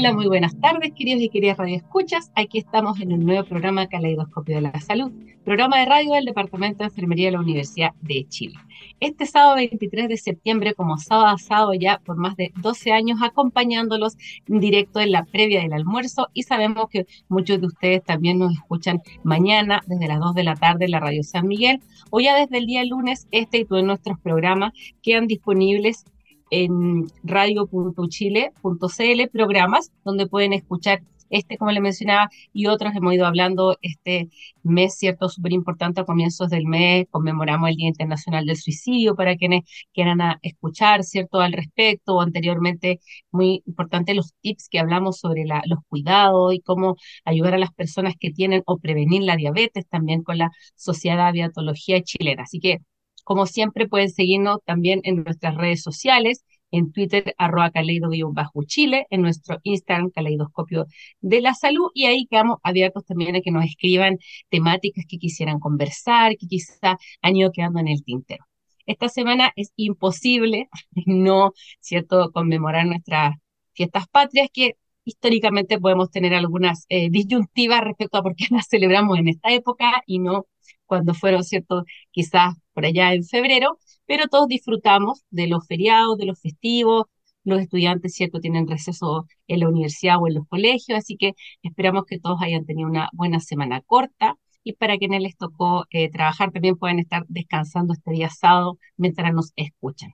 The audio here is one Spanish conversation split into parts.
Hola, muy buenas tardes, queridos y queridas radioescuchas. Aquí estamos en un nuevo programa Caleidoscopio de la Salud, programa de radio del Departamento de Enfermería de la Universidad de Chile. Este sábado 23 de septiembre, como sábado a sábado ya por más de 12 años, acompañándolos en directo en la previa del almuerzo y sabemos que muchos de ustedes también nos escuchan mañana desde las 2 de la tarde en la Radio San Miguel o ya desde el día lunes este y todos nuestros programas quedan disponibles en radio.chile.cl programas donde pueden escuchar este, como le mencionaba, y otros hemos ido hablando este mes, ¿cierto? Súper importante a comienzos del mes, conmemoramos el Día Internacional del Suicidio para quienes quieran escuchar, ¿cierto? Al respecto, anteriormente, muy importante los tips que hablamos sobre los cuidados y cómo ayudar a las personas que tienen o prevenir la diabetes también con la Sociedad de Chilena. Así que como siempre, pueden seguirnos también en nuestras redes sociales, en Twitter, arroba caleido-chile, en nuestro Instagram, caleidoscopio de la salud, y ahí quedamos abiertos también a que nos escriban temáticas que quisieran conversar, que quizá han ido quedando en el tintero. Esta semana es imposible no, ¿cierto?, conmemorar nuestras fiestas patrias, que históricamente podemos tener algunas eh, disyuntivas respecto a por qué las celebramos en esta época y no cuando fueron, ¿cierto? Quizás por allá en febrero, pero todos disfrutamos de los feriados, de los festivos, los estudiantes, ¿cierto? Tienen receso en la universidad o en los colegios, así que esperamos que todos hayan tenido una buena semana corta y para quienes les tocó eh, trabajar también pueden estar descansando este día sábado mientras nos escuchan.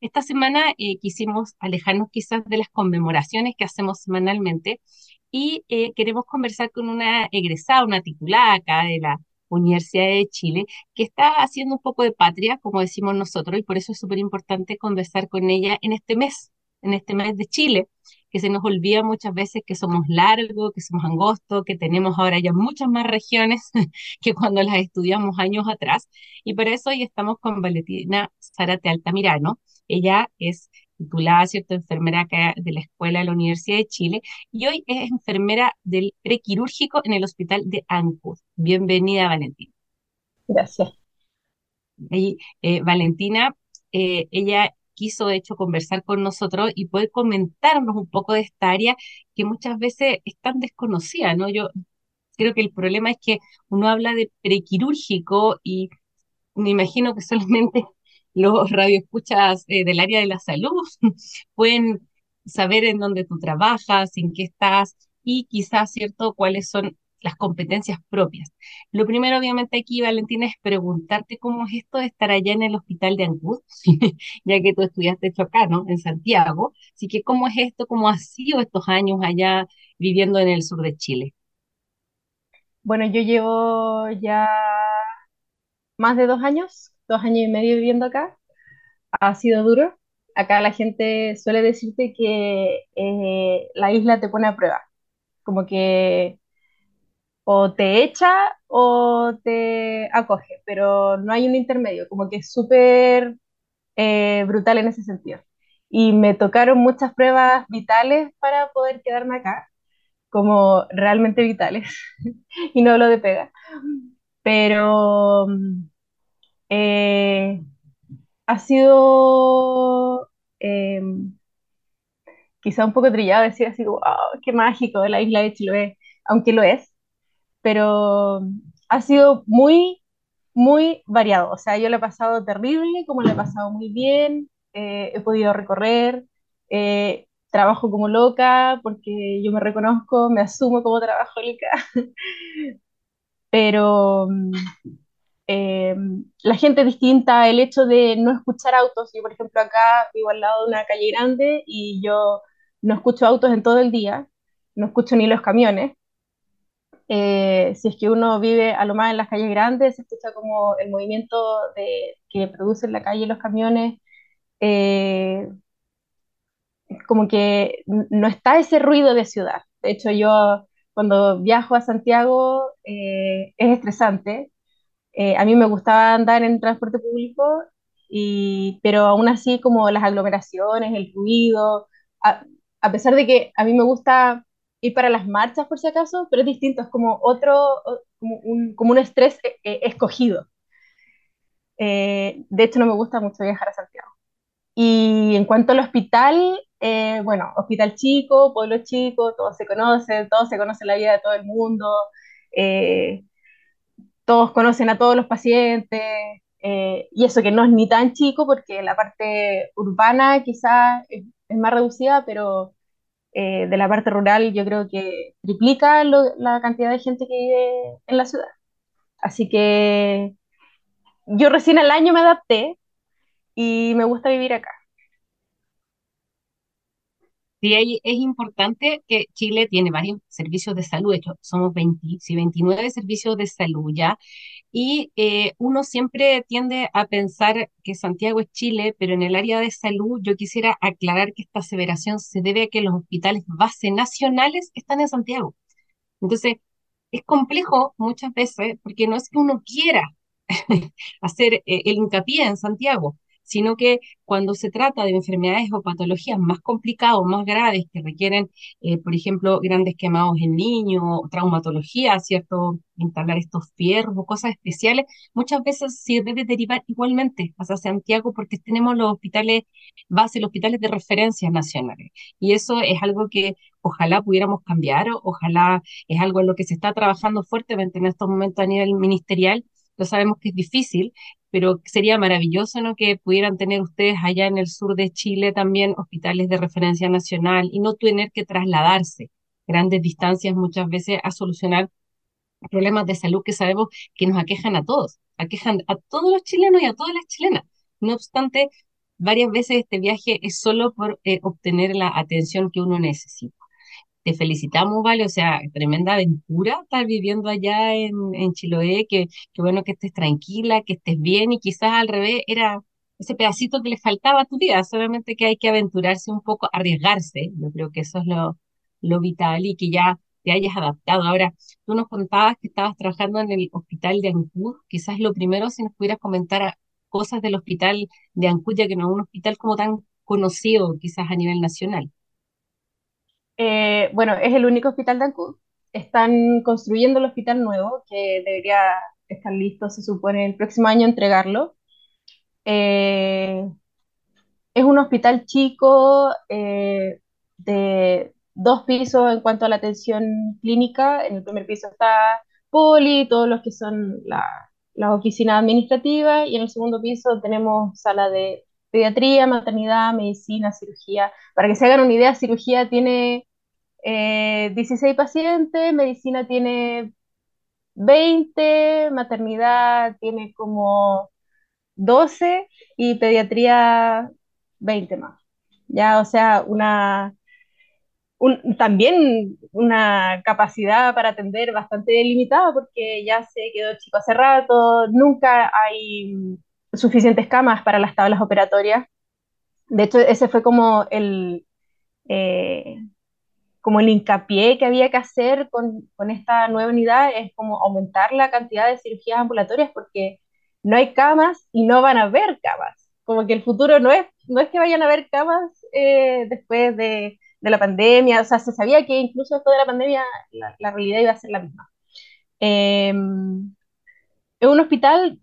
Esta semana eh, quisimos alejarnos quizás de las conmemoraciones que hacemos semanalmente y eh, queremos conversar con una egresada, una titulada acá de la Universidad de Chile, que está haciendo un poco de patria, como decimos nosotros, y por eso es súper importante conversar con ella en este mes, en este mes de Chile, que se nos olvida muchas veces que somos largos, que somos angostos, que tenemos ahora ya muchas más regiones que cuando las estudiamos años atrás. Y por eso hoy estamos con Valentina Zárate Altamirano. Ella es titulada, ¿cierto?, enfermera acá de la Escuela de la Universidad de Chile, y hoy es enfermera del prequirúrgico en el Hospital de Ancud. Bienvenida, Valentina. Gracias. Y, eh, Valentina, eh, ella quiso, de hecho, conversar con nosotros y poder comentarnos un poco de esta área que muchas veces es tan desconocida, ¿no? Yo creo que el problema es que uno habla de prequirúrgico y me imagino que solamente los radioescuchas eh, del área de la salud pueden saber en dónde tú trabajas, en qué estás y quizás, ¿cierto?, cuáles son las competencias propias. Lo primero, obviamente, aquí, Valentina, es preguntarte cómo es esto de estar allá en el hospital de Ancud, ya que tú estudiaste hecho acá, ¿no? En Santiago. Así que, ¿cómo es esto? ¿Cómo ha sido estos años allá viviendo en el sur de Chile? Bueno, yo llevo ya más de dos años dos años y medio viviendo acá. Ha sido duro. Acá la gente suele decirte que eh, la isla te pone a prueba. Como que o te echa o te acoge, pero no hay un intermedio, como que es súper eh, brutal en ese sentido. Y me tocaron muchas pruebas vitales para poder quedarme acá, como realmente vitales, y no hablo de pega. Pero eh, ha sido eh, quizá un poco trillado decir así, wow, qué mágico la isla de Chiloé, aunque lo es, pero ha sido muy, muy variado. O sea, yo lo he pasado terrible, como lo he pasado muy bien, eh, he podido recorrer, trabajo como loca, porque yo me reconozco, me asumo como trabajólica, pero eh, la gente distinta, el hecho de no escuchar autos. Yo, por ejemplo, acá vivo al lado de una calle grande y yo no escucho autos en todo el día, no escucho ni los camiones. Eh, si es que uno vive a lo más en las calles grandes, se escucha como el movimiento de, que producen la calle los camiones, eh, como que no está ese ruido de ciudad. De hecho, yo cuando viajo a Santiago eh, es estresante. Eh, a mí me gustaba andar en transporte público, y, pero aún así como las aglomeraciones, el ruido, a, a pesar de que a mí me gusta ir para las marchas por si acaso, pero es distinto, es como otro, como un, como un estrés eh, escogido. de hecho, no me gusta mucho viajar a Santiago. Y en cuanto al hospital, eh, bueno, hospital chico, pueblo chico, todos se conocen, todos se conocen la vida de todo el mundo, eh, todos conocen a todos los pacientes, eh, y eso que no es ni tan chico porque la parte urbana quizás es, más reducida, pero de la parte rural yo creo que triplica la cantidad de gente que vive en la ciudad. Así que yo recién al año me adapté y me gusta vivir acá. Sí, es importante que Chile tiene varios servicios de salud, de hecho, somos 20, 29 servicios de salud ya, y eh, uno siempre tiende a pensar que Santiago es Chile, pero en el área de salud yo quisiera aclarar que esta aseveración se debe a que los hospitales base nacionales están en Santiago. Entonces, es complejo muchas veces porque no es que uno quiera hacer eh, el hincapié en Santiago, sino que cuando se trata de enfermedades o patologías más complicadas, más graves, que requieren, eh, por ejemplo, grandes quemados en niños, traumatología, ¿cierto? Instalar estos fierros o cosas especiales, muchas veces se debe derivar igualmente hacia Santiago porque tenemos los hospitales base, los hospitales de referencia nacionales. Y eso es algo que ojalá pudiéramos cambiar, ojalá es algo en lo que se está trabajando fuertemente en estos momentos a nivel ministerial. Lo sabemos que es difícil, pero sería maravilloso ¿no? que pudieran tener ustedes allá en el sur de Chile también hospitales de referencia nacional y no tener que trasladarse grandes distancias muchas veces a solucionar problemas de salud que sabemos que nos aquejan a todos, aquejan a todos los chilenos y a todas las chilenas. No obstante, varias veces este viaje es solo por eh, obtener la atención que uno necesita te felicitamos, Vale, o sea, tremenda aventura estar viviendo allá en, en Chiloé, que, que bueno que estés tranquila, que estés bien y quizás al revés era ese pedacito que le faltaba a tu vida, solamente que hay que aventurarse un poco, arriesgarse, yo creo que eso es lo, lo vital y que ya te hayas adaptado. Ahora, tú nos contabas que estabas trabajando en el hospital de Ancud, quizás lo primero si nos pudieras comentar cosas del hospital de Ancud, ya que no es un hospital como tan conocido quizás a nivel nacional. Eh, bueno, es el único hospital de Ancud. Están construyendo el hospital nuevo, que debería estar listo, se supone, el próximo año entregarlo. Eh, es un hospital chico eh, de dos pisos en cuanto a la atención clínica. En el primer piso está Poli, todos los que son la, las oficinas administrativas, y en el segundo piso tenemos sala de pediatría, maternidad, medicina, cirugía. Para que se hagan una idea, cirugía tiene 16 eh, pacientes, medicina tiene 20, maternidad tiene como 12 y pediatría 20 más. Ya, o sea, una también una capacidad para atender bastante limitada porque ya se quedó chico hace rato, nunca hay suficientes camas para las tablas operatorias. De hecho, ese fue como el, eh, como el hincapié que había que hacer con, con, esta nueva unidad, es como aumentar la cantidad de cirugías ambulatorias porque no hay camas y no van a haber camas. Como que el futuro no es, no es que vayan a haber camas eh, después de, de, la pandemia, o sea, se sabía que incluso después de la pandemia la, la realidad iba a ser la misma. Eh, es un hospital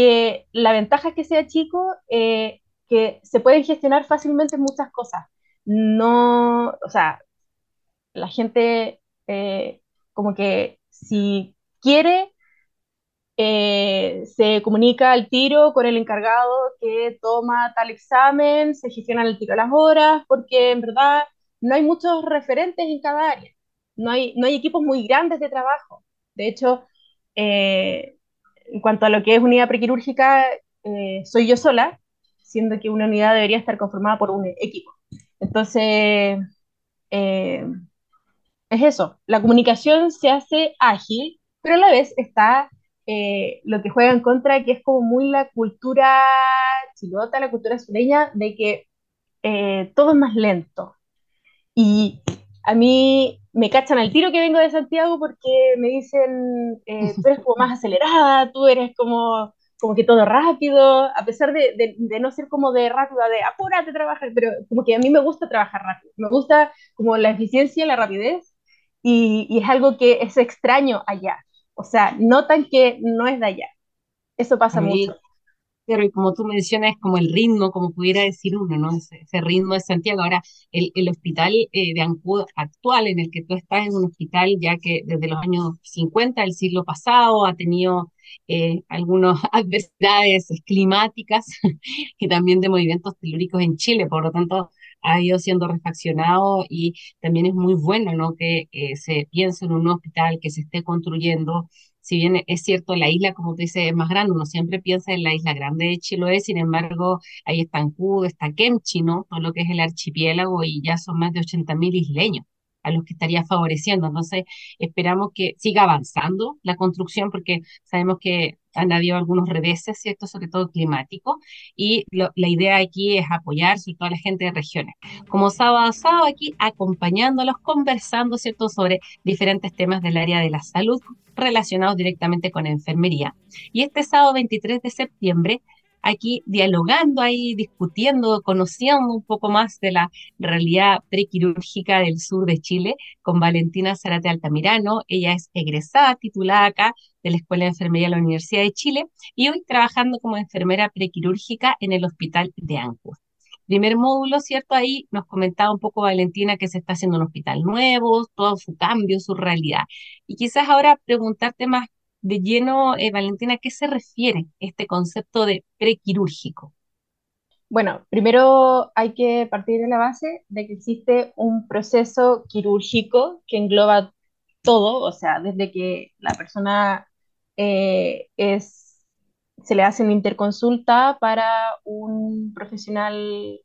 que la ventaja es que sea chico, eh, que se pueden gestionar fácilmente muchas cosas. No, o sea, la gente eh, como que si quiere, eh, se comunica al tiro con el encargado que toma tal examen, se gestiona el tiro las horas, porque en verdad no hay muchos referentes en cada área, no hay, no hay equipos muy grandes de trabajo. De hecho, en cuanto a lo que es unidad prequirúrgica, eh, soy yo sola, siendo que una unidad debería estar conformada por un equipo. Entonces, eh, es eso, la comunicación se hace ágil, pero a la vez está eh, lo que juega en contra, que es como muy la cultura chilota, la cultura sureña, de que todo es más lento. Y a mí me cachan al tiro que vengo de Santiago porque me dicen, eh, tú eres como más acelerada, tú eres como, como que todo rápido, a pesar de, de, de no ser como de rápida, de apúrate, trabaja, pero como que a mí me gusta trabajar rápido, me gusta como la eficiencia, la rapidez, y, y es algo que es extraño allá. O sea, notan que no es de allá. Eso pasa mucho. Y como tú mencionas, como el ritmo, como pudiera decir uno, ¿no? Ese, ese ritmo de Santiago. Ahora, el, el hospital eh, de Ancud actual en el que tú estás es un hospital ya que desde los años 50 del siglo pasado ha tenido eh, algunas adversidades climáticas y también de movimientos telúricos en Chile, por lo tanto ha ido siendo refaccionado y también es muy bueno ¿no? que eh, se piense en un hospital que se esté construyendo si bien es cierto, la isla, como tú dices, es más grande, uno siempre piensa en la isla grande de Chiloé, sin embargo, ahí está Ancud, está Kemchi, ¿no? Todo lo que es el archipiélago y ya son más de 80.000 isleños a los que estaría favoreciendo. Entonces, esperamos que siga avanzando la construcción porque sabemos que han habido algunos reveses, ¿cierto? Sobre todo climáticos, y la idea aquí es apoyar sobre todo a la gente de regiones. Como sábado a sábado aquí acompañándolos, conversando, ¿cierto? Sobre diferentes temas del área de la salud relacionados directamente con enfermería. Y este sábado 23 de septiembre aquí dialogando ahí, discutiendo, conociendo un poco más de la realidad prequirúrgica del sur de Chile con Valentina Zarate Altamirano. Ella es egresada, titulada acá de la Escuela de Enfermería de la Universidad de Chile y hoy trabajando como enfermera prequirúrgica en el Hospital de Ancud. Primer módulo, ¿cierto? Ahí nos comentaba un poco Valentina que se está haciendo un hospital nuevo, todo su cambio, su realidad. Y quizás ahora preguntarte más de lleno, eh, Valentina, ¿a qué se refiere este concepto de prequirúrgico? Bueno, primero hay que partir de la base de que existe un proceso quirúrgico que engloba todo, o sea, desde que la persona eh, es, se le hace una interconsulta para un profesional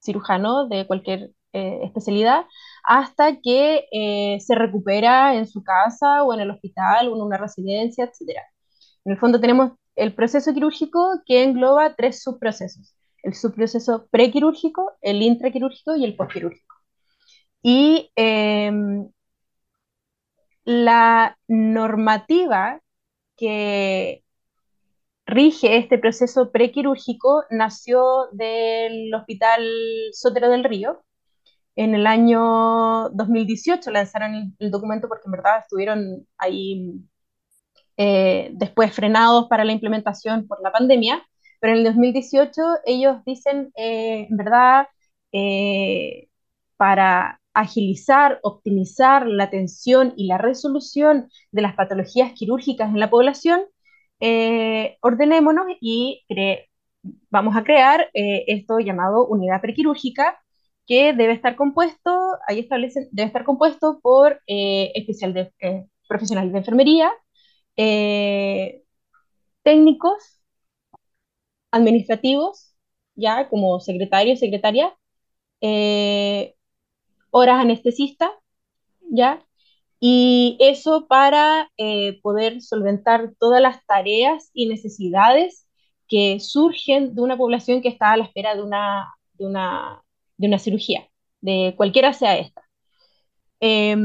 cirujano de cualquier eh, especialidad hasta que eh, se recupera en su casa o en el hospital o en una residencia, etc. En el fondo tenemos el proceso quirúrgico que engloba tres subprocesos. El subproceso prequirúrgico, el intraquirúrgico y el postquirúrgico. Y em, la normativa que rige este proceso prequirúrgico nació del Hospital Sotero del Río, en el año 2018 lanzaron el, documento porque en verdad estuvieron ahí eh, después frenados para la implementación por la pandemia, pero en el 2018 ellos dicen, eh, en verdad, eh, para agilizar, optimizar la atención y la resolución de las patologías quirúrgicas en la población, ordenémonos y vamos a crear esto llamado unidad prequirúrgica, que debe estar compuesto, ahí establecen, debe estar compuesto por eh, especial de, eh, profesionales de enfermería, eh, técnicos, administrativos, ya como secretario, secretaria, eh, horas anestesista, ya, y eso para poder solventar todas las tareas y necesidades que surgen de una población que está a la espera de una, de una de una cirugía, de cualquiera sea esta. Eh,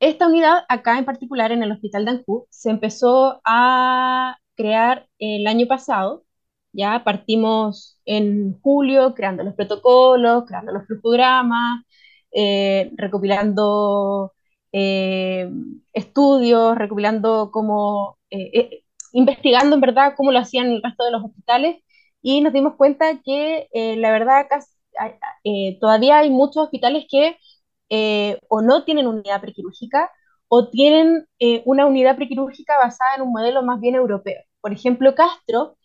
esta unidad, acá en particular en el Hospital de Ancú, se empezó a crear el año pasado. Ya partimos en julio creando los protocolos, creando los flujogramas, eh, recopilando eh, estudios, recopilando cómo, eh, investigando en verdad cómo lo hacían el resto de los hospitales y nos dimos cuenta que eh, la verdad eh, todavía hay muchos hospitales que eh, o no tienen unidad prequirúrgica o tienen una unidad prequirúrgica basada en un modelo más bien europeo. Por ejemplo, Castro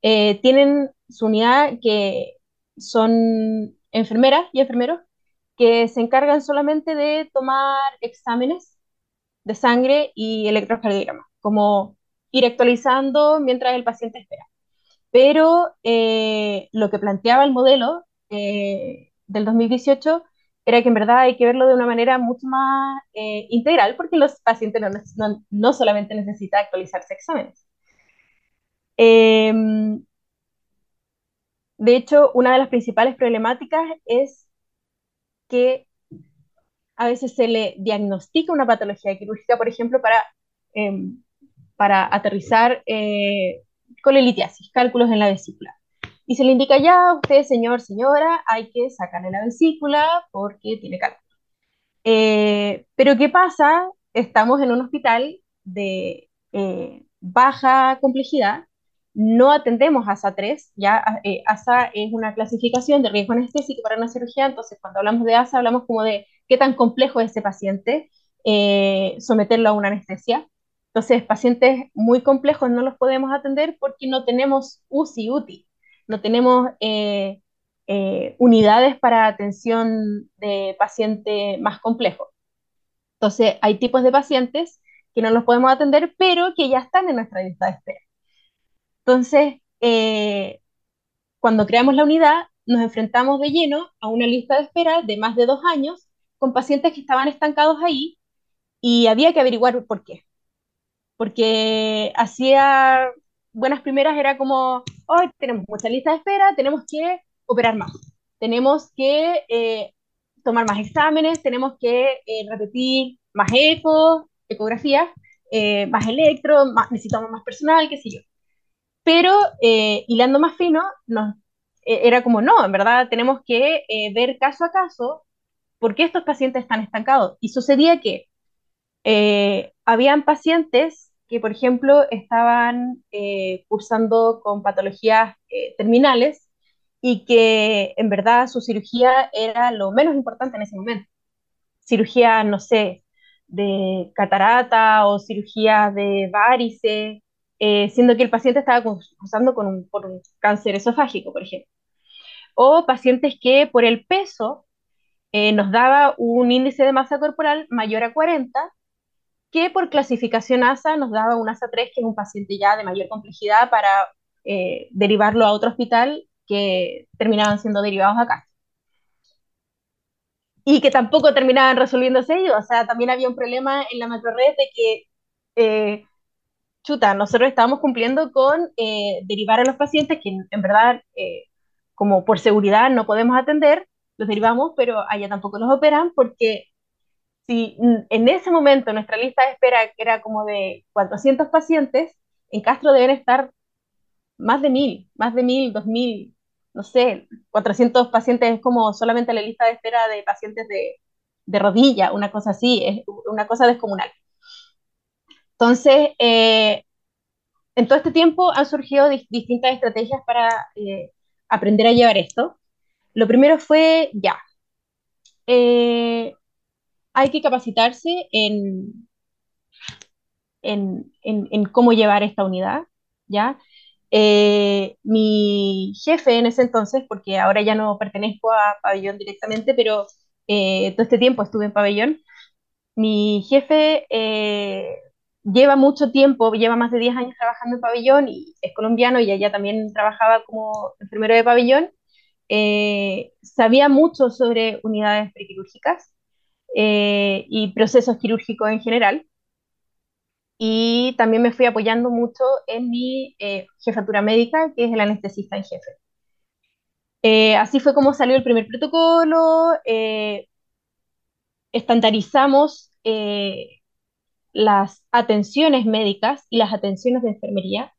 tienen su unidad que son enfermeras y enfermeros que se encargan solamente de tomar exámenes de sangre y electrocardiograma, como ir actualizando mientras el paciente espera pero eh, lo que planteaba el modelo eh, del 2018 era que en verdad hay que verlo de una manera mucho más eh, integral, porque los pacientes no, no, solamente necesitan actualizarse exámenes. Em, de hecho, una de las principales problemáticas es que a veces se le diagnostica una patología quirúrgica, por ejemplo, para, em, para aterrizar colelitiasis, cálculos en la vesícula. Y se le indica ya, usted, señor, señora, hay que sacarle la vesícula porque tiene cálculo. Eh, pero ¿qué pasa? Estamos en un hospital de eh, baja complejidad, no atendemos ASA 3, ya eh, ASA es una clasificación de riesgo anestésico para una cirugía, entonces cuando hablamos de ASA hablamos como de qué tan complejo es ese paciente, someterlo a una anestesia. Entonces, pacientes muy complejos no los podemos atender porque no tenemos UCI, UTI no tenemos eh, eh, unidades para atención de paciente más complejo. Entonces, hay tipos de pacientes que no los podemos atender, pero que ya están en nuestra lista de espera. Entonces, eh, cuando creamos la unidad, nos enfrentamos de lleno a una lista de espera de más de dos años con pacientes que estaban estancados ahí y había que averiguar por qué. Porque hacía buenas primeras era como, hoy tenemos mucha lista de espera, tenemos que operar más, tenemos que eh, tomar más exámenes, tenemos que eh, repetir más ecos, ecografías, eh, más electro, más, necesitamos más personal, qué sé yo. Pero hilando más fino, nos, era como, no, en verdad tenemos que ver caso a caso por qué estos pacientes están estancados. Y sucedía que habían pacientes que, por ejemplo, estaban eh, cursando con patologías eh, terminales y que en verdad su cirugía era lo menos importante en ese momento. Cirugía, no sé, de catarata o cirugía de varices, eh, siendo que el paciente estaba cursando con un, por un cáncer esofágico, por ejemplo. O pacientes que por el peso nos daba un índice de masa corporal mayor a 40 que por clasificación ASA nos daba un ASA 3, que es un paciente ya de mayor complejidad, para eh, derivarlo a otro hospital que terminaban siendo derivados acá. Y que tampoco terminaban resolviéndose ellos, o sea, también había un problema en la macrored de que, eh, chuta, nosotros estábamos cumpliendo con eh, derivar a los pacientes que en verdad, como por seguridad no podemos atender, los derivamos, pero allá tampoco los operan porque si en ese momento nuestra lista de espera era como de 400 pacientes, en Castro deben estar más de mil, más de mil, dos mil, no sé, 400 pacientes es como solamente la lista de espera de pacientes de, de rodilla, una cosa así, es una cosa descomunal. Entonces, eh, en todo este tiempo han surgido distintas estrategias para eh, aprender a llevar esto. Lo primero fue, ya, eh, hay que capacitarse en, en, cómo llevar esta unidad, ¿ya? Eh, mi jefe en ese entonces, porque ahora ya no pertenezco a pabellón directamente, pero eh, todo este tiempo estuve en pabellón, mi jefe eh, lleva mucho tiempo, lleva más de 10 años trabajando en pabellón y es colombiano y allá también trabajaba como enfermero de pabellón. sabía mucho sobre unidades prequirúrgicas eh, y procesos quirúrgicos en general. Y también me fui apoyando mucho en mi eh, jefatura médica, que es el anestesista en jefe. Eh, así fue como salió el primer protocolo, estandarizamos las atenciones médicas y las atenciones de enfermería,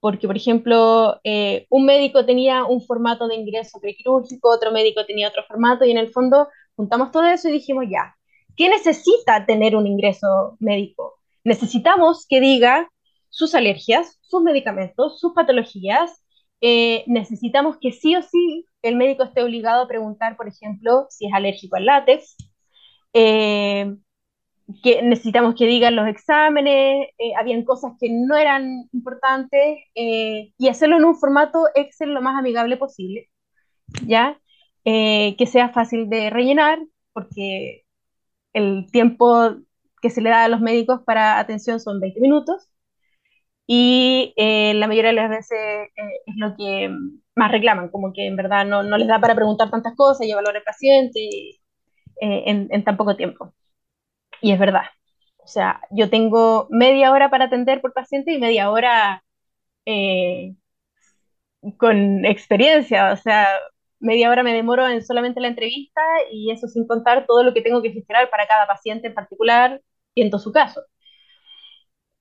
porque, por ejemplo, un médico tenía un formato de ingreso prequirúrgico, otro médico tenía otro formato, y en el fondo juntamos todo eso y dijimos, ya, ¿qué necesita tener un ingreso médico? Necesitamos que diga sus alergias, sus medicamentos, sus patologías. Eh, necesitamos que sí o sí el médico esté obligado a preguntar, por ejemplo, si es alérgico al látex. Eh, que necesitamos que digan los exámenes, eh, habían cosas que no eran importantes, y hacerlo en un formato Excel lo más amigable posible, ¿ya? Eh, que sea fácil de rellenar, porque el tiempo que se le da a los médicos para atención son 20 minutos y eh, la mayoría de las veces eh, es lo que más reclaman, como que en verdad no, no, les da para preguntar tantas cosas y evaluar al paciente. eh, en, tan poco tiempo. Y es verdad. O sea, yo tengo media hora para atender por paciente y media hora con experiencia. O sea, media hora me demoro en solamente la entrevista y eso sin contar todo lo que tengo que gestionar para cada paciente en particular y en todo su caso.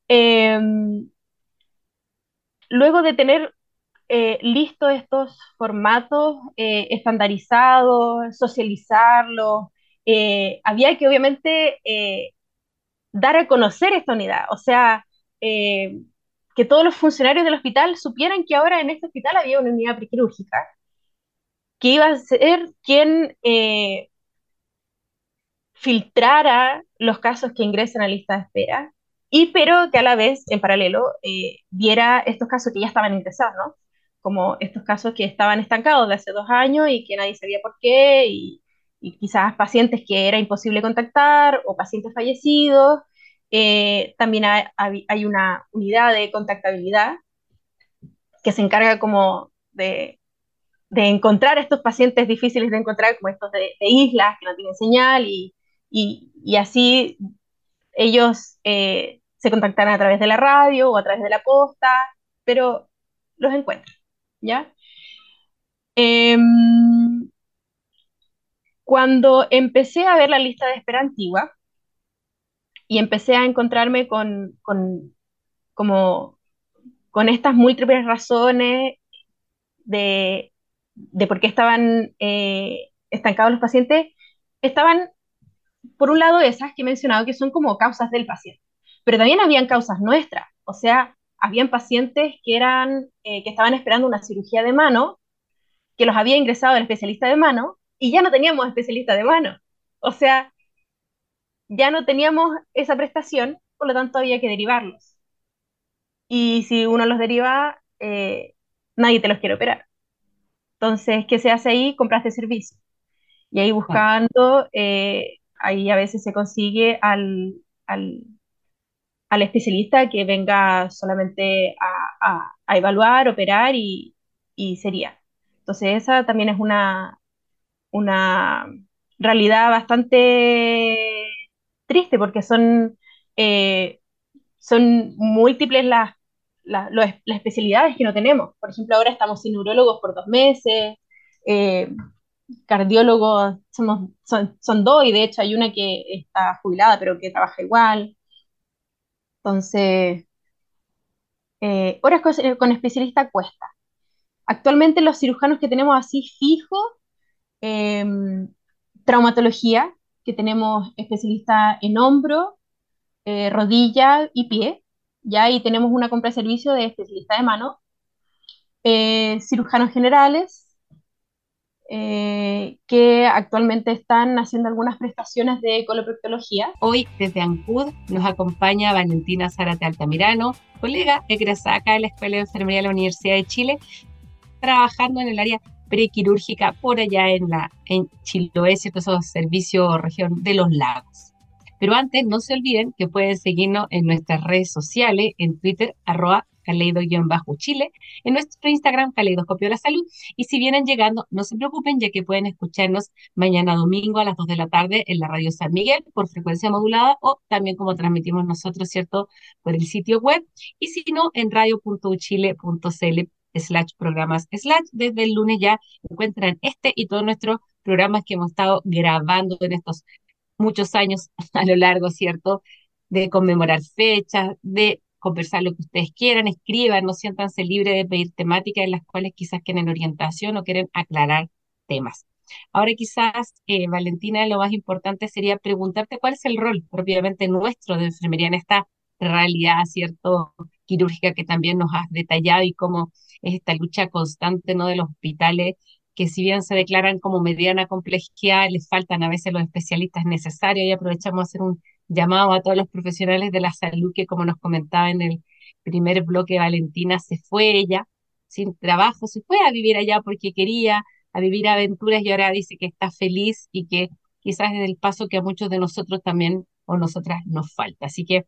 Em, luego de tener eh, listos estos formatos eh, estandarizados, socializarlos, eh, había que obviamente dar a conocer esta unidad, o sea, que todos los funcionarios del hospital supieran que ahora en este hospital había una unidad prequirúrgica, que iba a ser quien filtrara los casos que ingresan a lista de espera, y pero que a la vez, en paralelo, viera estos casos que ya estaban ingresados, ¿no? como estos casos que estaban estancados de hace dos años y que nadie sabía por qué, y, quizás pacientes que era imposible contactar o pacientes fallecidos. Eh, también hay, una unidad de contactabilidad que se encarga como de, de, encontrar estos pacientes difíciles de encontrar, como estos de, islas que no tienen señal, y, y, así ellos eh, se contactan a través de la radio o a través de la posta, pero los encuentran. ¿ya? Em, cuando empecé a ver la lista de espera antigua y empecé a encontrarme con, como, con estas múltiples razones de, por qué estaban eh, estancados los pacientes, estaban, por un lado, esas que he mencionado, que son como causas del paciente, pero también habían causas nuestras, o sea, habían pacientes que, eran, eh, que estaban esperando una cirugía de mano, que los había ingresado el especialista de mano, y ya no teníamos especialista de mano. O sea, ya no teníamos esa prestación, por lo tanto había que derivarlos. Y si uno los deriva, eh, nadie te los quiere operar. Entonces, ¿qué se hace ahí? Compraste servicio. Y ahí buscando, eh, ahí a veces se consigue al, al, al especialista que venga solamente a, evaluar, operar y, sería. Entonces esa también es una, una realidad bastante triste porque son, eh, son múltiples las, las, especialidades que no tenemos. Por ejemplo, ahora estamos sin neurólogos por dos meses, eh, cardiólogos somos, son, son dos y de hecho hay una que está jubilada pero que trabaja igual. Entonces, eh, horas con, especialista cuesta. Actualmente los cirujanos que tenemos así fijo, em, traumatología, que tenemos especialista en hombro, eh, rodilla y pie, ya ahí tenemos una compra de servicio de especialista de mano, eh, cirujanos generales, eh, que actualmente están haciendo algunas prestaciones de coloproctología. Hoy desde Ancud nos acompaña Valentina Zárate Altamirano, colega egresada acá de la Escuela de Enfermería de la Universidad de Chile, trabajando en el área prequirúrgica por allá en, la, en Chiloé, ¿cierto? Esos servicios región de los lagos. Pero antes, no se olviden que pueden seguirnos en nuestras redes sociales, en Twitter, arroba Caleido-Chile, en nuestro Instagram, Caleidoscopio de la Salud. Y si vienen llegando, no se preocupen, ya que pueden escucharnos mañana domingo a las 2 de la tarde en la radio San Miguel por frecuencia modulada o también como transmitimos nosotros, ¿cierto? Por el sitio web. Y si no, en radio.uchile.cl slash programas slash. Desde el lunes ya encuentran este y todos nuestros programas que hemos estado grabando en estos muchos años a lo largo, ¿cierto? De conmemorar fechas, de conversar lo que ustedes quieran, escriban, no siéntanse libres de pedir temáticas en las cuales quizás quieren orientación o quieren aclarar temas. Ahora quizás, eh, Valentina, lo más importante sería preguntarte cuál es el rol propiamente nuestro de enfermería en esta realidad, ¿cierto? Quirúrgica que también nos has detallado y cómo es esta lucha constante, ¿no? De los hospitales que si bien se declaran como mediana complejidad, les faltan a veces los especialistas necesarios y aprovechamos hacer un llamado a todos los profesionales de la salud que, como nos comentaba en el primer bloque, Valentina se fue ella sin trabajo, se fue a vivir allá porque quería, a vivir aventuras y ahora dice que está feliz y que quizás es el paso que a muchos de nosotros también o nosotras nos falta. Así que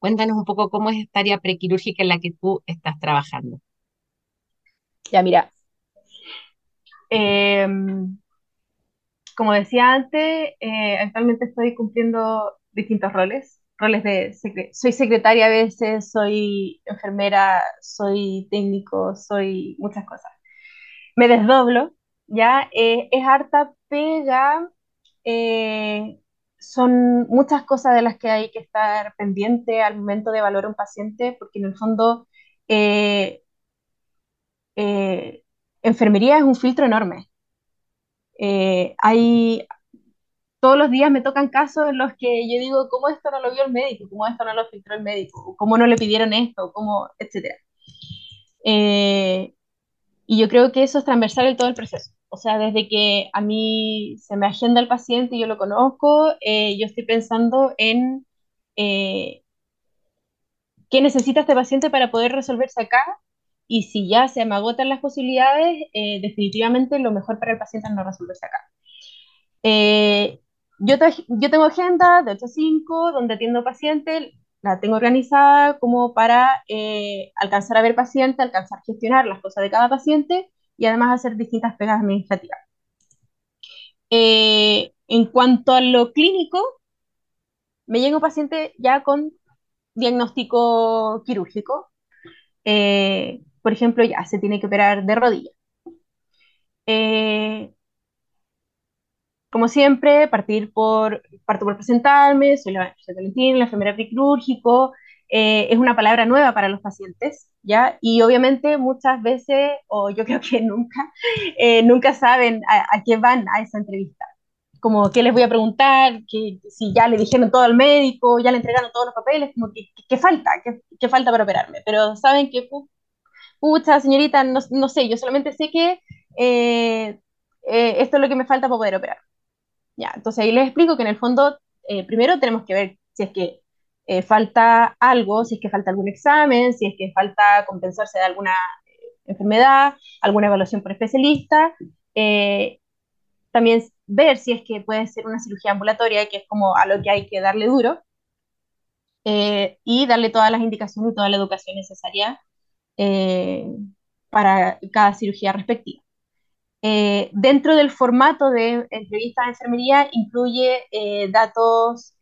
cuéntanos un poco cómo es esta área prequirúrgica en la que tú estás trabajando. Ya, mira. Em, como decía antes, eh, actualmente estoy cumpliendo distintos roles, roles de, soy secretaria a veces, soy enfermera, soy técnico, soy muchas cosas. Me desdoblo, ¿ya? Eh, es harta pega, eh, son muchas cosas de las que hay que estar pendiente al momento de valorar un paciente, porque en el fondo enfermería es un filtro enorme. Eh, hay, todos los días me tocan casos en los que yo digo, ¿cómo esto no lo vio el médico? ¿Cómo esto no lo filtró el médico? ¿Cómo no le pidieron esto? ¿Cómo? Etcétera. Eh, y yo creo que eso es transversal en todo el proceso. O sea, desde que a mí se me agenda el paciente y yo lo conozco, eh, yo estoy pensando en qué necesita este paciente para poder resolverse acá y si ya se me agotan las posibilidades, eh, definitivamente lo mejor para el paciente es no resolverse acá. Eh, yo, tengo agenda de 8 a 5, donde atiendo pacientes, la tengo organizada como para eh, alcanzar a ver paciente, alcanzar a gestionar las cosas de cada paciente y además hacer distintas pegas administrativas. en cuanto a lo clínico, me llega un paciente ya con diagnóstico quirúrgico, por ejemplo, ya se tiene que operar de rodilla. Eh, como siempre, partir por, parto por presentarme, soy la Valentín, la enfermera prequirúrgico, eh, es una palabra nueva para los pacientes, ¿ya? Y obviamente muchas veces, o yo creo que nunca, eh, nunca saben a, qué van a esa entrevista. Como qué les voy a preguntar, que, si ya le dijeron todo al médico, ya le entregaron todos los papeles, como que, qué falta, qué, falta para operarme. Pero saben que pucha, señorita, no, sé, yo solamente sé que eh, eh, esto es lo que me falta para poder operar. Ya, entonces ahí les explico que en el fondo, eh, primero tenemos que ver si es que falta algo, si es que falta algún examen, si es que falta compensarse de alguna enfermedad, alguna evaluación por especialista. también ver si es que puede ser una cirugía ambulatoria, que es como a lo que hay que darle duro, y darle todas las indicaciones y toda la educación necesaria eh, para cada cirugía respectiva. Eh, dentro del formato de entrevistas de enfermería incluye eh, datos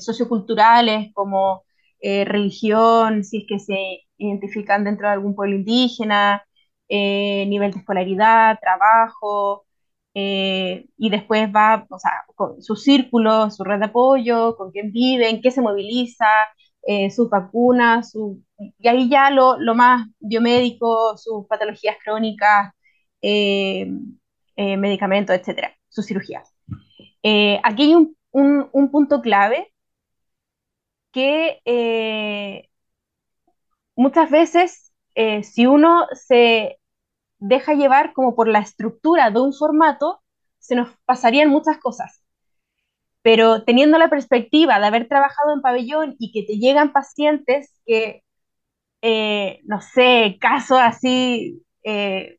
socioculturales como religión, si es que se identifican dentro de algún pueblo indígena, nivel de escolaridad, trabajo, y después va, o sea, con su círculo, su red de apoyo, con quién viven, qué se moviliza, eh, sus vacunas, su, y ahí ya lo, lo, más biomédico, sus patologías crónicas, eh, eh, medicamentos, etcétera, sus cirugías. aquí hay un, un, un, punto clave que muchas veces, si uno se deja llevar como por la estructura de un formato, se nos pasarían muchas cosas pero teniendo la perspectiva de haber trabajado en pabellón y que te llegan pacientes que, eh, no sé, casos así eh,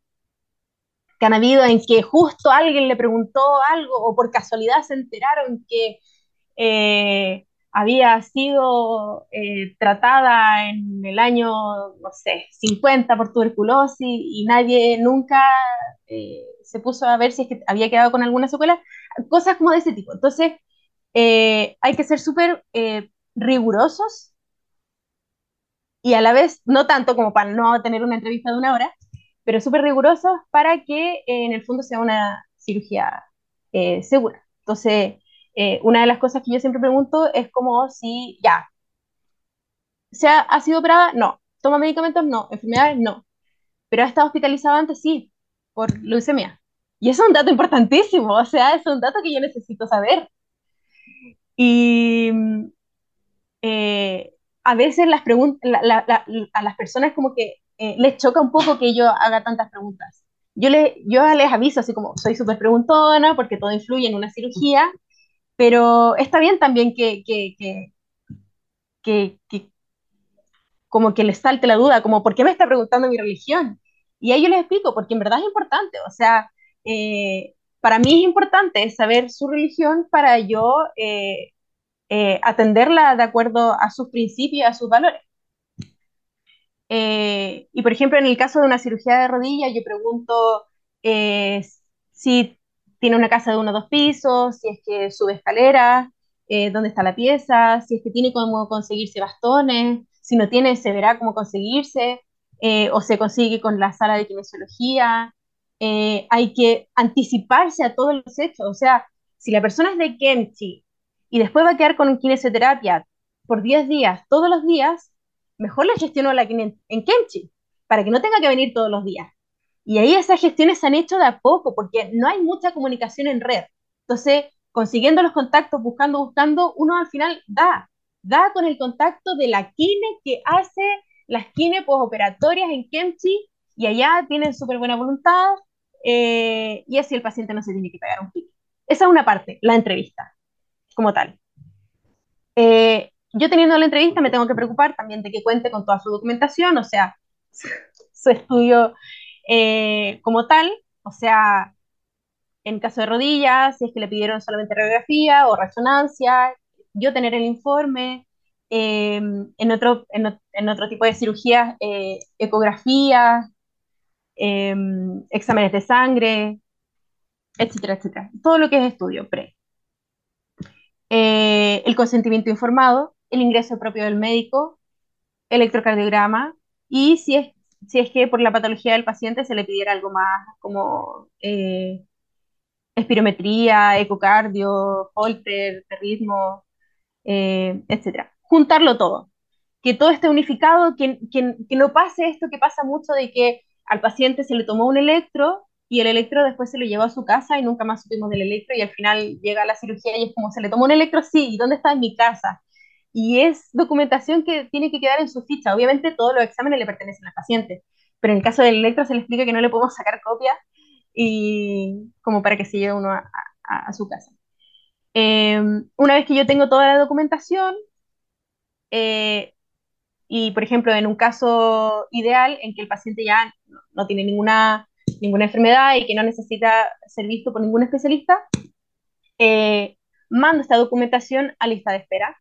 que han habido en que justo alguien le preguntó algo o por casualidad se enteraron que eh, había sido tratada en el año, no sé, 50 por tuberculosis y nadie nunca se puso a ver si había quedado con alguna secuela, cosas como de ese tipo. Entonces, eh, hay que ser súper eh, rigurosos y a la vez no tanto como para no tener una entrevista de una hora, pero súper rigurosos para que eh, en el fondo sea una cirugía segura. Entonces, una de las cosas que yo siempre pregunto es como si ya, ¿se ha, ha sido operada? No. ¿Toma medicamentos? No. ¿Enfermedades? No. ¿Pero ha estado hospitalizado antes? Sí, por leucemia. Y eso es un dato importantísimo, o sea, es un dato que yo necesito saber. Y eh, a veces las a las personas como que eh, les choca un poco que yo haga tantas preguntas. Yo, le, yo les aviso así como, soy súper preguntona porque todo influye en una cirugía, pero está bien también que, que, que, que, como que les salte la duda, como, ¿por qué me está preguntando mi religión? Y ahí yo les explico, porque en verdad es importante, o sea, eh, para mí es importante saber su religión para yo eh, eh, atenderla de acuerdo a sus principios a sus valores. Eh, y por ejemplo, en el caso de una cirugía de rodilla, yo pregunto si tiene una casa de uno o dos pisos, si es que sube escaleras, eh, dónde está la pieza, si es que tiene cómo conseguirse bastones, si no tiene, se verá cómo conseguirse, eh, o se consigue con la sala de kinesiología. Eh, hay que anticiparse a todos los hechos. O sea, si la persona es de Kemchi y después va a quedar con kinesioterapia por 10 días, todos los días, mejor la gestiono la en Kemchi, para que no tenga que venir todos los días. Y ahí esas gestiones se han hecho de a poco, porque no hay mucha comunicación en red. Entonces, consiguiendo los contactos, buscando, buscando, uno al final da, da con el contacto de la kine que hace las kine postoperatorias en Kemchi y allá tienen súper buena voluntad eh, y así el paciente no se tiene que pagar un pique. Esa es una parte, la entrevista, como tal. Eh, yo teniendo la entrevista me tengo que preocupar también de que cuente con toda su documentación, o sea, su estudio eh, como tal, o sea, en caso de rodillas, si es que le pidieron solamente radiografía o resonancia, yo tener el informe, em, en, otro, en, otro tipo de cirugías, eh, ecografías, em, exámenes de sangre, etcétera, etcétera. Todo lo que es estudio pre. Eh, el consentimiento informado, el ingreso propio del médico, electrocardiograma y si es, si es que por la patología del paciente se le pidiera algo más como eh, espirometría, ecocardio, holter, ritmo, eh, etcétera. Juntarlo todo, que todo esté unificado, que, que, no pase esto que pasa mucho de que al paciente se le tomó un electro y el electro después se lo llevó a su casa y nunca más supimos del electro y al final llega a la cirugía y es como se le tomó un electro, sí, ¿y dónde está en mi casa? Y es documentación que tiene que quedar en su ficha. Obviamente todos los exámenes le pertenecen al paciente, pero en el caso del electro se le explica que no le podemos sacar copia y como para que se lleve uno a, su casa. Em, una vez que yo tengo toda la documentación, eh, y por ejemplo en un caso ideal en que el paciente ya no, tiene ninguna, ninguna enfermedad y que no necesita ser visto por ningún especialista, eh, mando esta documentación a lista de espera.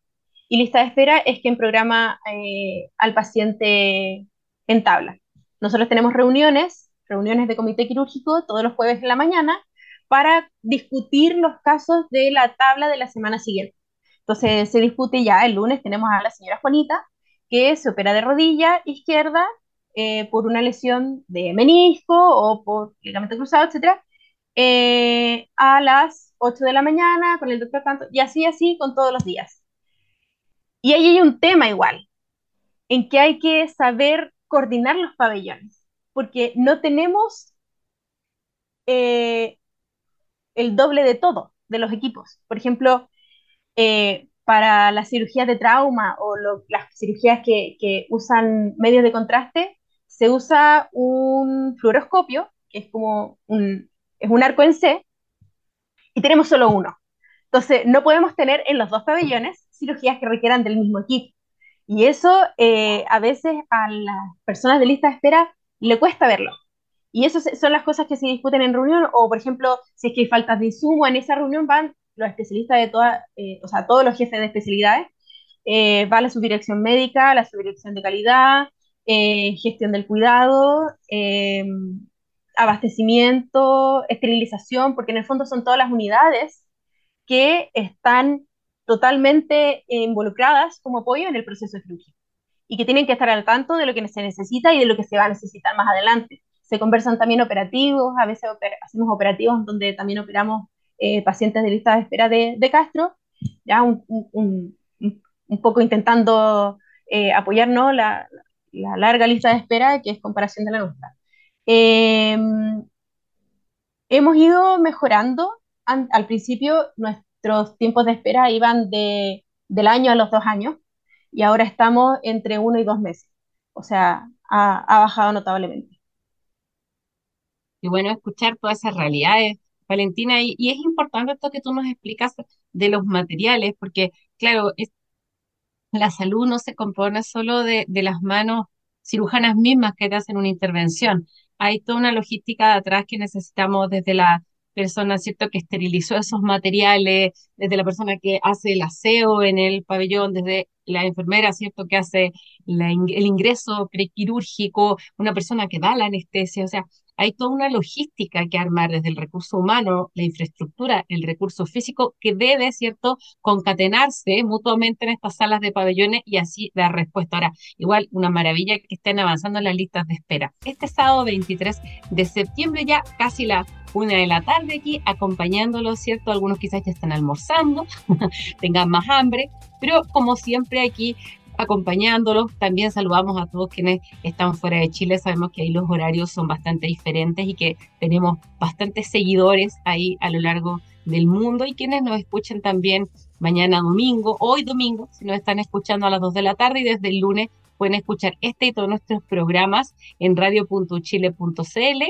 Y lista de espera es quien programa eh, al paciente en tabla. Nosotros tenemos reuniones reuniones de comité quirúrgico todos los jueves en la mañana para discutir los casos de la tabla de la semana siguiente. Entonces se discute ya el lunes, tenemos a la señora Juanita, que se opera de rodilla izquierda eh, por una lesión de menisco o por ligamento cruzado, etc. Eh, a las 8 de la mañana con el doctor Tanto, y así, así con todos los días. Y ahí hay un tema igual, en que hay que saber coordinar los pabellones porque no tenemos eh, el doble de todo de los equipos. Por ejemplo, eh, para las cirugías de trauma o las cirugías que, usan medios de contraste, se usa un fluoroscopio, que es como un, es un arco en C, y tenemos solo uno. Entonces, no podemos tener en los dos pabellones cirugías que requieran del mismo equipo. Y eso eh, a veces a las personas de lista de espera le cuesta verlo. Y esas son las cosas que se discuten en reunión, o por ejemplo, si es que hay faltas de insumo, en esa reunión van los especialistas de todas, eh, o sea, todos los jefes de especialidades, eh, va la subdirección médica, la subdirección de calidad, eh, gestión del cuidado, abastecimiento, esterilización, porque en el fondo son todas las unidades que están totalmente involucradas como apoyo en el proceso de quirúrgico y que tienen que estar al tanto de lo que se necesita y de lo que se va a necesitar más adelante. Se conversan también operativos, a veces hacemos operativos donde también operamos eh, pacientes de lista de espera de, Castro, ya un, poco intentando eh, apoyarnos la, la, larga lista de espera que es comparación de la nuestra. Em, hemos ido mejorando. al principio nuestros tiempos de espera iban de, del año a los dos años, y ahora estamos entre uno y dos meses. O sea, ha, bajado notablemente. Y bueno escuchar todas esas realidades, Valentina, y, es importante esto que tú nos explicas de los materiales, porque claro, la salud no se compone solo de, las manos cirujanas mismas que te hacen una intervención. Hay toda una logística de atrás que necesitamos desde la persona, ¿cierto?, que esterilizó esos materiales, desde la persona que hace el aseo en el pabellón, desde la enfermera, ¿cierto?, que hace el ingreso prequirúrgico, una persona que da la anestesia, o sea, hay toda una logística que armar desde el recurso humano, la infraestructura, el recurso físico, que debe, ¿cierto?, concatenarse mutuamente en estas salas de pabellones y así dar respuesta. Ahora, igual, una maravilla que estén avanzando en las listas de espera. Este sábado 23 de septiembre, ya casi la una de la tarde aquí, acompañándolos, ¿cierto? Algunos quizás ya están almorzando, tengan más hambre, pero como siempre aquí acompañándolos. También saludamos a todos quienes están fuera de Chile. Sabemos que ahí los horarios son bastante diferentes y que tenemos bastantes seguidores ahí a lo largo del mundo y quienes nos escuchen también mañana domingo, hoy domingo, si nos están escuchando a las 2 de la tarde y desde el lunes pueden escuchar este y todos nuestros programas en radio.chile.cl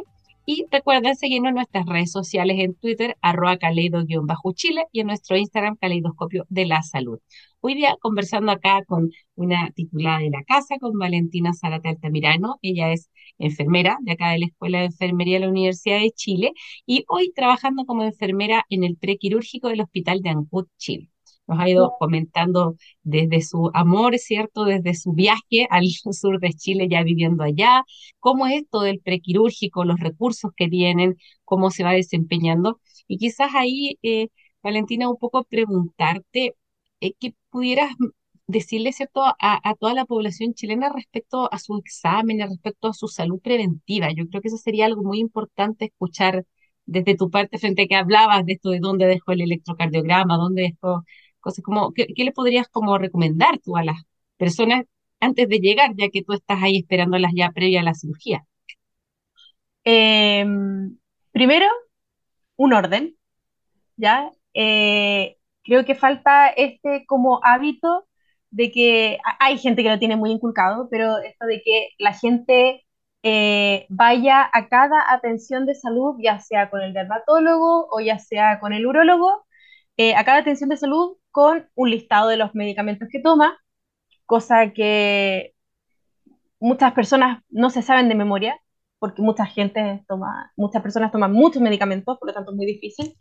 y recuerden seguirnos en nuestras redes sociales en Twitter, arroba caleido-chile y en nuestro Instagram, Caleidoscopio de la Salud. Hoy día conversando acá con una titulada de la casa, con Valentina Zarate Altamirano. Ella es enfermera de acá de la Escuela de Enfermería de la Universidad de Chile y hoy trabajando como enfermera en el prequirúrgico del Hospital de Ancud, Chile. Nos ha ido comentando desde su amor, ¿cierto? Desde su viaje al sur de Chile, ya viviendo allá, cómo es esto del prequirúrgico, los recursos que tienen, cómo se va desempeñando. Y quizás ahí, eh, Valentina, un poco preguntarte, eh, pudieras decirle, ¿cierto?, a, toda la población chilena respecto a sus exámenes, respecto a su salud preventiva. Yo creo que eso sería algo muy importante escuchar desde tu parte frente a que hablabas de esto de dónde dejó el electrocardiograma, dónde dejó cosas como, ¿qué, le podrías como recomendar tú a las personas antes de llegar, ya que tú estás ahí esperándolas ya previa a la cirugía? Em, primero, un orden, ¿ya? Eh, Creo que falta este como hábito de que hay gente que lo tiene muy inculcado, pero esto de que la gente eh, vaya a cada atención de salud, ya sea con el dermatólogo o ya sea con el urólogo, eh, a cada atención de salud con un listado de los medicamentos que toma, cosa que muchas personas no se saben de memoria, porque mucha gente toma, muchas personas toman muchos medicamentos, por lo tanto es muy difícil.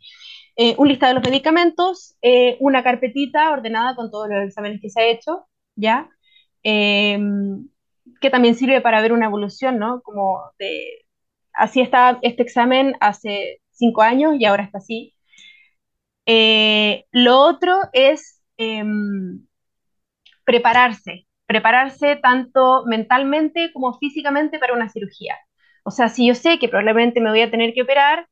Eh, un listado de los medicamentos, eh, una carpetita ordenada con todos los exámenes que se ha hecho, ¿ya? Em, que también sirve para ver una evolución, ¿no? Como así está este examen hace cinco años y ahora está así. Eh, lo otro es em, prepararse, prepararse tanto mentalmente como físicamente para una cirugía. O sea, si yo sé que probablemente me voy a tener que operar,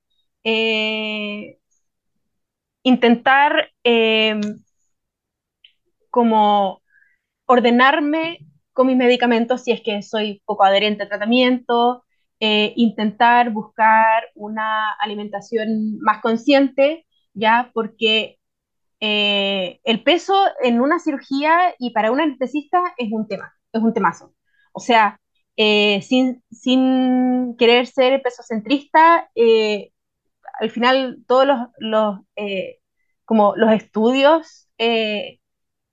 intentar em, como ordenarme con mis medicamentos si es que soy poco adherente al tratamiento, eh, intentar buscar una alimentación más consciente, ya, porque eh, el peso en una cirugía y para un anestesista es un tema, es un temazo. O sea, eh, sin, sin, querer ser pesocentrista, al final todos los, eh, como los estudios eh,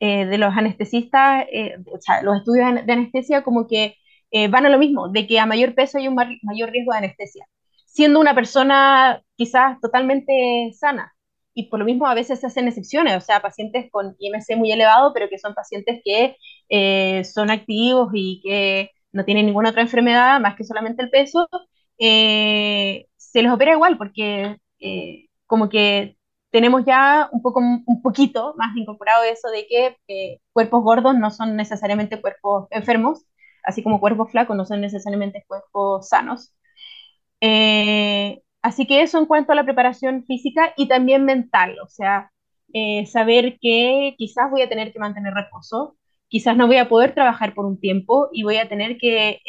eh, de los anestesistas, o sea, los estudios de anestesia como que van a lo mismo, de que a mayor peso hay un mayor riesgo de anestesia, siendo una persona quizás totalmente sana. Y por lo mismo a veces se hacen excepciones, o sea, pacientes con IMC muy elevado, pero que son pacientes que son activos y que no tienen ninguna otra enfermedad más que solamente el peso, eh, se les opera igual, porque eh, como que tenemos ya un, poco, un poquito más incorporado eso de que eh, cuerpos gordos no son necesariamente cuerpos enfermos, así como cuerpos flacos no son necesariamente cuerpos sanos. Eh, así que eso en cuanto a la preparación física y también mental, o sea, saber que quizás voy a tener que mantener reposo, quizás no voy a poder trabajar por un tiempo y voy a tener que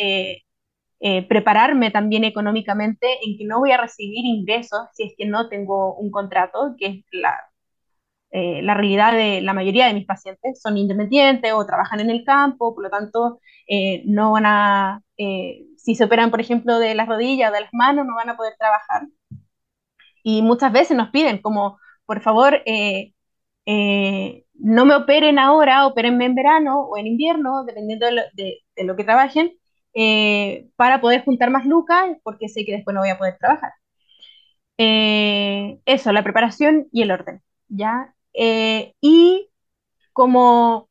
eh, prepararme también económicamente en que no voy a recibir ingresos si es que no tengo un contrato, que es la, eh, la realidad de la mayoría de mis pacientes. Son independientes o trabajan en el campo, por lo tanto, eh, no van a, si se operan, por ejemplo, de las rodillas o de las manos, no van a poder trabajar. Y muchas veces nos piden como, por favor, no me operen ahora, opérenme en verano o en invierno, dependiendo de lo que trabajen, eh, para poder juntar más lucas, porque sé que después no voy a poder trabajar. Eh, eso, la preparación y el orden, ¿ya? Eh, y como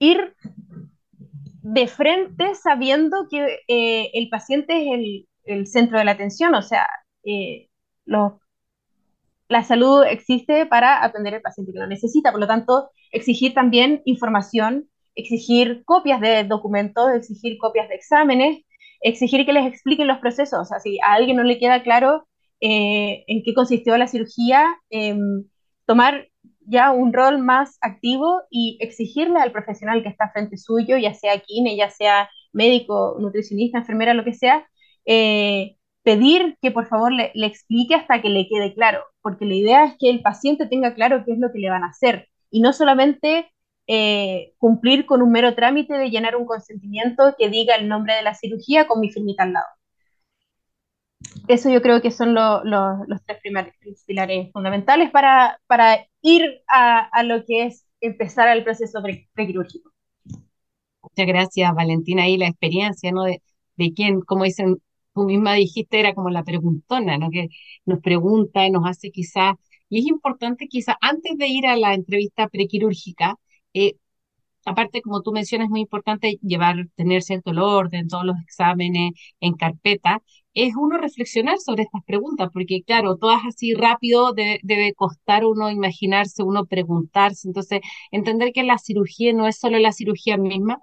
ir de frente sabiendo que el paciente es el, el centro de la atención, o sea, eh, la salud existe para atender al paciente que lo necesita, por lo tanto, exigir también información, exigir copias de documentos, exigir copias de exámenes, exigir que les expliquen los procesos, o si a alguien no le queda claro eh, en qué consistió la cirugía, em, tomar ya un rol más activo y exigirle al profesional que está frente suyo, ya sea quine, ya sea médico, nutricionista, enfermera, lo que sea, eh, pedir que por favor le, explique hasta que le quede claro, porque la idea es que el paciente tenga claro qué es lo que le van a hacer y no solamente eh, cumplir con un mero trámite de llenar un consentimiento que diga el nombre de la cirugía con mi firmita al lado. Eso yo creo que son los tres primeros pilares fundamentales para, para ir a, lo que es empezar el proceso prequirúrgico. Muchas gracias, Valentina. Y la experiencia, ¿no? De, de quién, como dicen, tú misma dijiste, era como la preguntona, ¿no? Que nos pregunta nos hace quizás, y es importante quizás antes de ir a la entrevista prequirúrgica, eh, aparte, como tú mencionas, es muy importante llevar, tener cierto orden, todos los exámenes en carpeta, es uno reflexionar sobre estas preguntas, porque claro, todas así rápido debe, costar uno imaginarse, uno preguntarse, entonces entender que la cirugía no es solo la cirugía misma,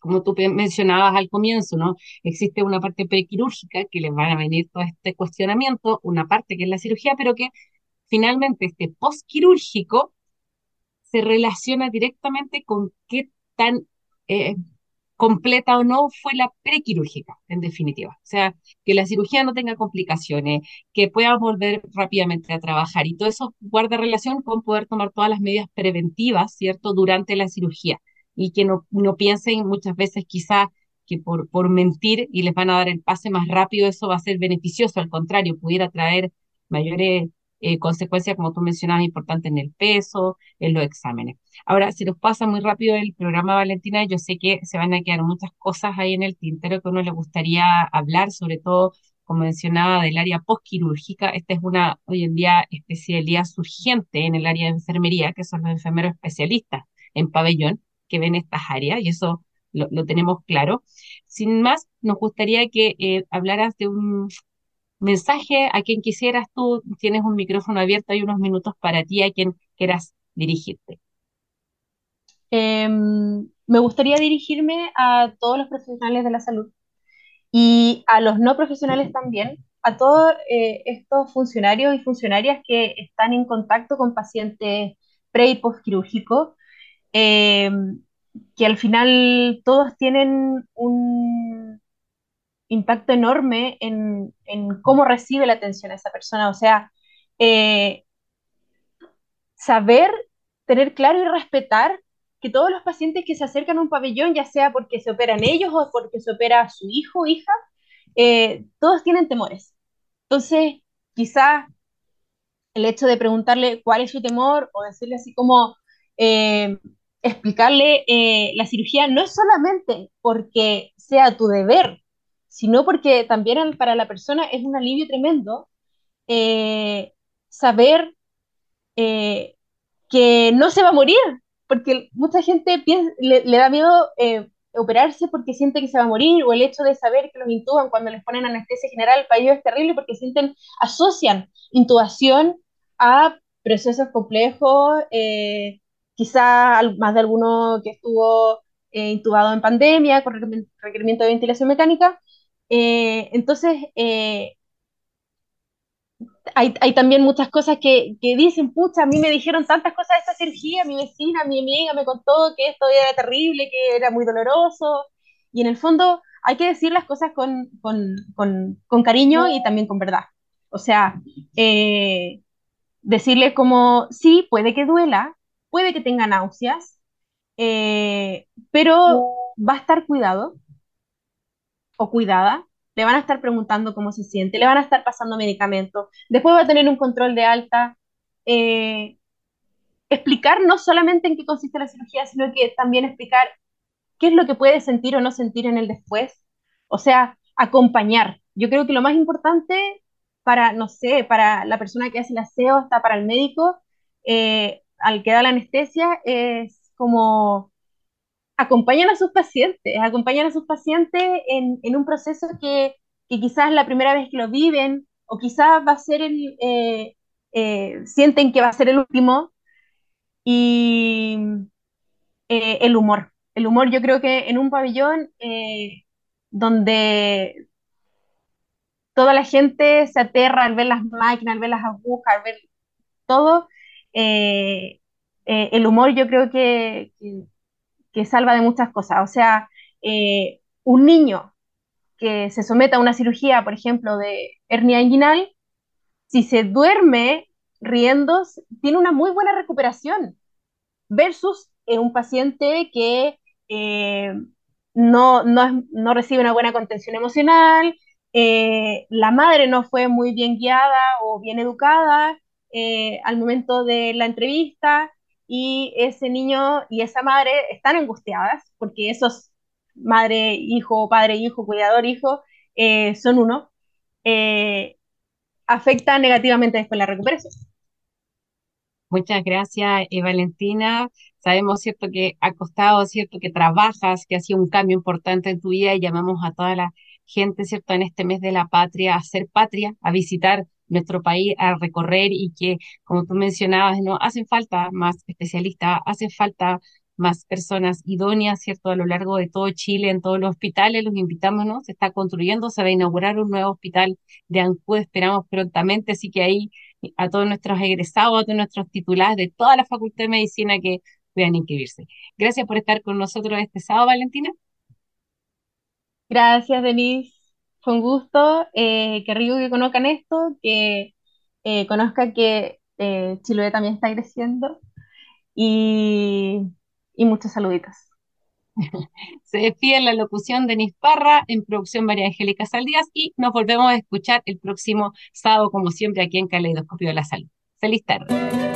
como tú mencionabas al comienzo, ¿no? Existe una parte prequirúrgica que les van a venir todo este cuestionamiento, una parte que es la cirugía, pero que finalmente este postquirúrgico se relaciona directamente con qué tan eh, completa o no fue la prequirúrgica, en definitiva. O sea, que la cirugía no tenga complicaciones, que pueda volver rápidamente a trabajar y todo eso guarda relación con poder tomar todas las medidas preventivas, ¿cierto?, durante la cirugía y que no, no piensen muchas veces quizá que por, por mentir y les van a dar el pase más rápido, eso va a ser beneficioso, al contrario, pudiera traer mayores eh, consecuencias, como tú mencionabas, importantes en el peso, en los exámenes. Ahora, si nos pasa muy rápido el programa, Valentina, yo sé que se van a quedar muchas cosas ahí en el tintero que uno le gustaría hablar, sobre todo, como mencionaba, del área postquirúrgica. Esta es una, hoy en día, especialidad surgente en el área de enfermería, que son los enfermeros especialistas en pabellón, que ven estas áreas y eso lo, tenemos claro. Sin más, nos gustaría que eh, hablaras de un mensaje a quien quisieras tú. Tienes un micrófono abierto, hay unos minutos para ti, a quien quieras dirigirte. Em, me gustaría dirigirme a todos los profesionales de la salud y a los no profesionales también, a todos eh, estos funcionarios y funcionarias que están en contacto con pacientes pre y post quirúrgicos eh, que al final todos tienen un impacto enorme en, cómo recibe la atención a esa persona. O sea, eh, saber, tener claro y respetar que todos los pacientes que se acercan a un pabellón, ya sea porque se operan ellos o porque se opera su hijo o hija, eh, todos tienen temores. Entonces, quizá el hecho de preguntarle cuál es su temor o decirle así como, explicarle eh, la cirugía no es solamente porque sea tu deber, sino porque también para la persona es un alivio tremendo eh, saber eh, que no se va a morir, porque mucha gente le, da miedo operarse porque siente que se va a morir, o el hecho de saber que los intuban cuando les ponen anestesia general, para ellos es terrible porque sienten, asocian intubación a procesos complejos, quizá más de alguno que estuvo eh, intubado en pandemia con requerimiento de ventilación mecánica. Eh, entonces, eh, hay, también muchas cosas que, dicen, pucha, a mí me dijeron tantas cosas de esta cirugía, mi vecina, mi amiga me contó que esto era terrible, que era muy doloroso, y en el fondo hay que decir las cosas con, con cariño y también con verdad. O sea, decirle como, sí, puede que duela, puede que tenga náuseas, eh, pero va a estar cuidado o cuidada, le van a estar preguntando cómo se siente, le van a estar pasando medicamentos, después va a tener un control de alta. Eh, explicar no solamente en qué consiste la cirugía, sino que también explicar qué es lo que puede sentir o no sentir en el después. O sea, acompañar. Yo creo que lo más importante para, no sé, para la persona que hace el aseo, hasta para el médico, eh, al que da la anestesia es como acompañan a sus pacientes, acompañan a sus pacientes en, un proceso que, que quizás la primera vez que lo viven o quizás va a ser el, eh, eh, sienten que va a ser el último. Y eh, el humor. El humor yo creo que en un pabellón donde toda la gente se aterra al ver las máquinas, al ver las agujas, al ver todo, el humor yo creo que, que, salva de muchas cosas. O sea, un niño que se someta a una cirugía, por ejemplo, de hernia inguinal, si se duerme riendo, tiene una muy buena recuperación versus eh, un paciente que eh, no, no, recibe una buena contención emocional, eh, la madre no fue muy bien guiada o bien educada al momento de la entrevista y ese niño y esa madre están angustiadas porque esos madre, hijo, padre, hijo, cuidador, hijo, son uno afecta negativamente después la recuperación. Muchas gracias, eh, Valentina. Sabemos, cierto, que ha costado, cierto, que trabajas, que ha sido un cambio importante en tu vida y llamamos a toda la gente, cierto, en este mes de la patria a ser patria, a visitar nuestro país, a recorrer y que, como tú mencionabas, no hacen falta más especialistas, hacen falta más personas idóneas, ¿cierto? A lo largo de todo Chile, en todos los hospitales, los invitamos, ¿no? Se está construyendo, se va a inaugurar un nuevo hospital de Ancud, esperamos prontamente, así que ahí a todos nuestros egresados, a todos nuestros titulares de toda la Facultad de Medicina que puedan inscribirse. Gracias por estar con nosotros este sábado, Valentina. Gracias, Denise. Fue un gusto. Eh, qué rico que conozcan esto, que eh, conozcan que eh, Chiloé también está creciendo. Y y muchos saluditos. Se despide la locución de Nisparra en producción María Angélica Saldías y nos volvemos a escuchar el próximo sábado, como siempre, aquí en Caleidoscopio de la Salud. Feliz tarde.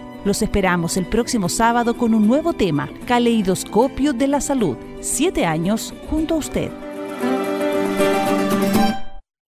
Los esperamos el próximo sábado con un nuevo tema, Caleidoscopio de la Salud. Siete años junto a usted.